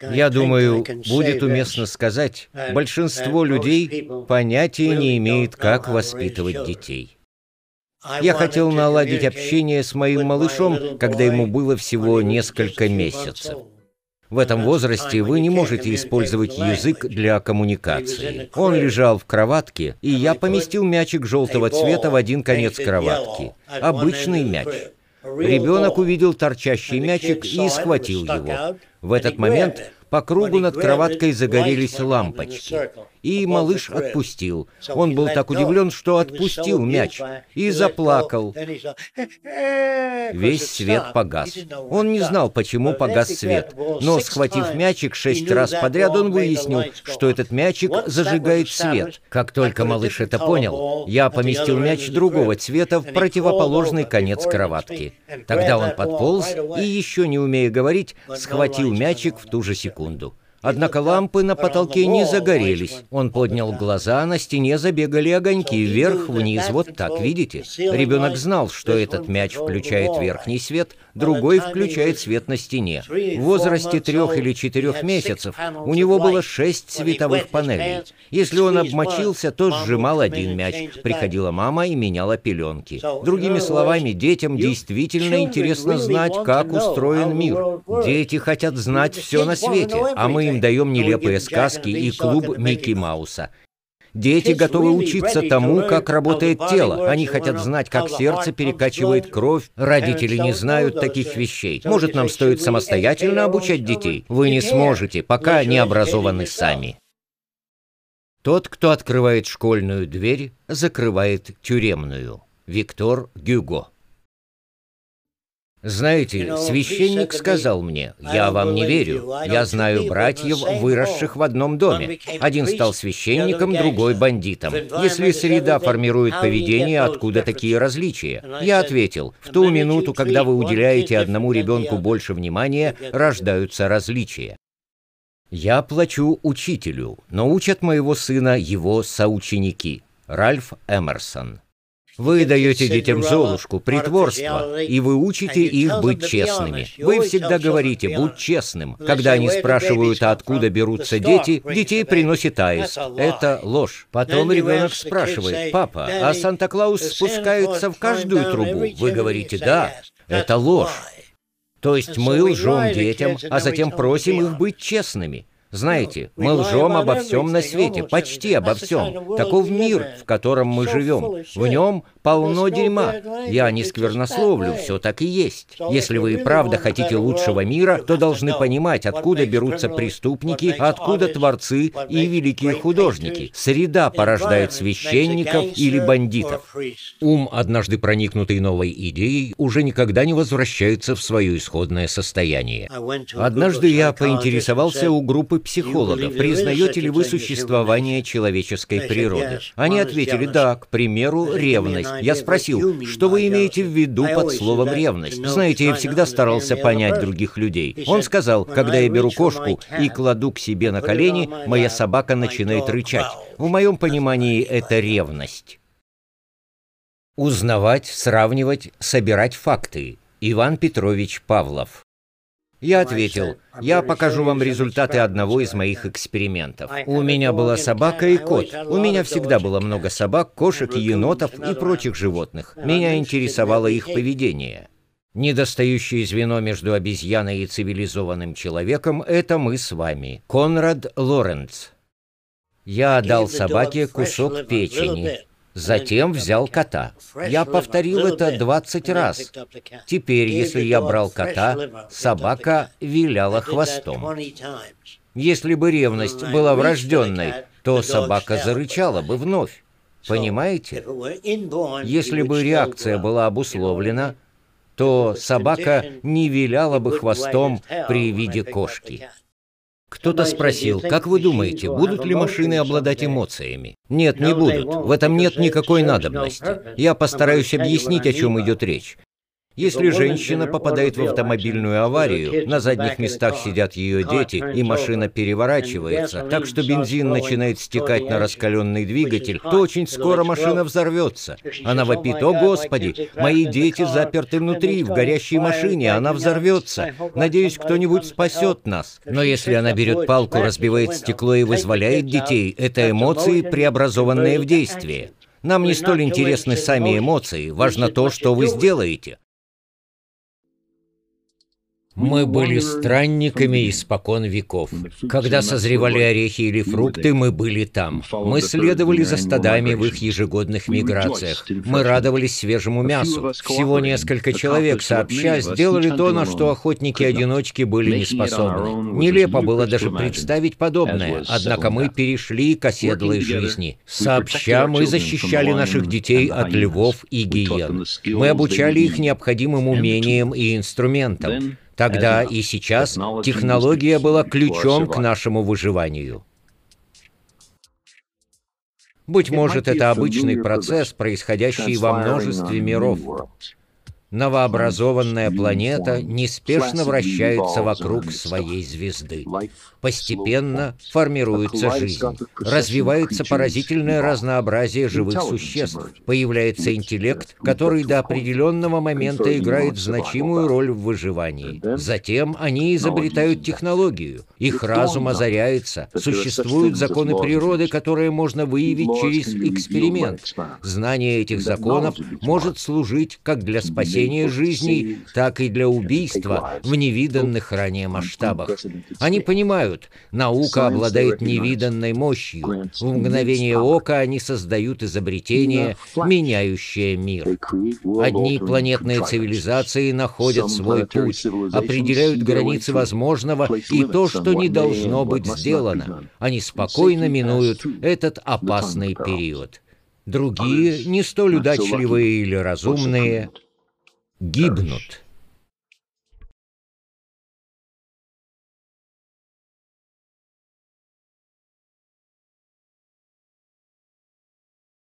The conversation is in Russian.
Я думаю, будет уместно сказать, большинство людей понятия не имеет, как воспитывать детей. Я хотел наладить общение с моим малышом, когда ему было всего несколько месяцев. В этом возрасте вы не можете использовать язык для коммуникации. Он лежал в кроватке, и я поместил мячик желтого цвета в один конец кроватки. Обычный мяч. Ребенок увидел торчащий мячик и схватил его. В этот момент по кругу над кроваткой загорелись лампочки. И малыш отпустил. Он был так удивлен, что отпустил мяч и заплакал. Весь свет погас. Он не знал, почему погас свет, но, схватив мячик шесть раз подряд, он выяснил, что этот мячик зажигает свет. Как только малыш это понял, я поместил мяч другого цвета в противоположный конец кроватки. Тогда он подполз и, еще не умея говорить, схватил мячик в ту же секунду. Однако лампы на потолке не загорелись. Он поднял глаза, на стене забегали огоньки вверх-вниз, вот так, видите? Ребенок знал, что этот мяч включает верхний свет, другой включает свет на стене. В возрасте трех или четырех месяцев у него было шесть световых панелей. Если он обмочился, то сжимал один мяч. Приходила мама и меняла пеленки. Другими словами, детям действительно интересно знать, как устроен мир. Дети хотят знать все на свете, а мы им даем нелепые сказки и клуб Микки Мауса. Дети готовы учиться тому, как работает тело. Они хотят знать, как сердце перекачивает кровь. Родители не знают таких вещей. Может, нам стоит самостоятельно обучать детей? Вы не сможете, пока не образованы сами. Тот, кто открывает школьную дверь, закрывает тюремную. Виктор Гюго знаете, священник сказал мне, я вам не верю. Я знаю братьев, выросших в одном доме. Один стал священником, другой бандитом. Если среда формирует поведение, откуда такие различия? Я ответил, в ту минуту, когда вы уделяете одному ребенку больше внимания, рождаются различия. Я плачу учителю, но учат моего сына его соученики. Ральф Эмерсон вы даете детям золушку, притворство, и вы учите их быть честными. Вы всегда говорите «будь честным». Когда они спрашивают, а откуда берутся дети, детей приносит Аис. Это ложь. Потом ребенок спрашивает «папа, а Санта-Клаус спускается в каждую трубу?» Вы говорите «да». Это ложь. То есть мы лжем детям, а затем просим их быть честными. Знаете, мы лжем обо всем на свете, почти обо всем. Таков мир, в котором мы живем. В нем полно дерьма. Я не сквернословлю, все так и есть. Если вы и правда хотите лучшего мира, то должны понимать, откуда берутся преступники, откуда творцы и великие художники. Среда порождает священников или бандитов. Ум, однажды проникнутый новой идеей, уже никогда не возвращается в свое исходное состояние. Однажды я поинтересовался у группы психологов, признаете ли вы существование человеческой природы? Они ответили, да, к примеру, ревность. Я спросил, что вы имеете в виду под словом ревность? Знаете, я всегда старался понять других людей. Он сказал, когда я беру кошку и кладу к себе на колени, моя собака начинает рычать. В моем понимании это ревность. Узнавать, сравнивать, собирать факты. Иван Петрович Павлов я ответил, я покажу вам результаты одного из моих экспериментов. У меня была собака и кот. У меня всегда было много собак, кошек, енотов и прочих животных. Меня интересовало их поведение. Недостающее звено между обезьяной и цивилизованным человеком – это мы с вами. Конрад Лоренц. Я дал собаке кусок печени, Затем взял кота. Я повторил это 20 раз. Теперь, если я брал кота, собака виляла хвостом. Если бы ревность была врожденной, то собака зарычала бы вновь. Понимаете? Если бы реакция была обусловлена, то собака не виляла бы хвостом при виде кошки. Кто-то спросил, как вы думаете, будут ли машины обладать эмоциями? Нет, не будут. В этом нет никакой надобности. Я постараюсь объяснить, о чем идет речь. Если женщина попадает в автомобильную аварию, на задних местах сидят ее дети, и машина переворачивается, так что бензин начинает стекать на раскаленный двигатель, то очень скоро машина взорвется. Она вопит, «О, Господи, мои дети заперты внутри, в горящей машине, она взорвется. Надеюсь, кто-нибудь спасет нас». Но если она берет палку, разбивает стекло и вызволяет детей, это эмоции, преобразованные в действие. Нам не столь интересны сами эмоции, важно то, что вы сделаете. Мы были странниками испокон веков. Когда созревали орехи или фрукты, мы были там. Мы следовали за стадами в их ежегодных миграциях. Мы радовались свежему мясу. Всего несколько человек сообща сделали то, на что охотники-одиночки были не способны. Нелепо было даже представить подобное, однако мы перешли к оседлой жизни. Сообща мы защищали наших детей от львов и гиен. Мы обучали их необходимым умениям и инструментам. Тогда и сейчас технология была ключом к нашему выживанию. Быть может, это обычный процесс, происходящий во множестве миров. Новообразованная планета неспешно вращается вокруг своей звезды. Постепенно формируется жизнь. Развивается поразительное разнообразие живых существ. Появляется интеллект, который до определенного момента играет значимую роль в выживании. Затем они изобретают технологию. Их разум озаряется. Существуют законы природы, которые можно выявить через эксперимент. Знание этих законов может служить как для спасения спасения жизней, так и для убийства в невиданных ранее масштабах. Они понимают, наука обладает невиданной мощью. В мгновение ока они создают изобретение, меняющее мир. Одни планетные цивилизации находят свой путь, определяют границы возможного и то, что не должно быть сделано. Они спокойно минуют этот опасный период. Другие, не столь удачливые или разумные, гибнут.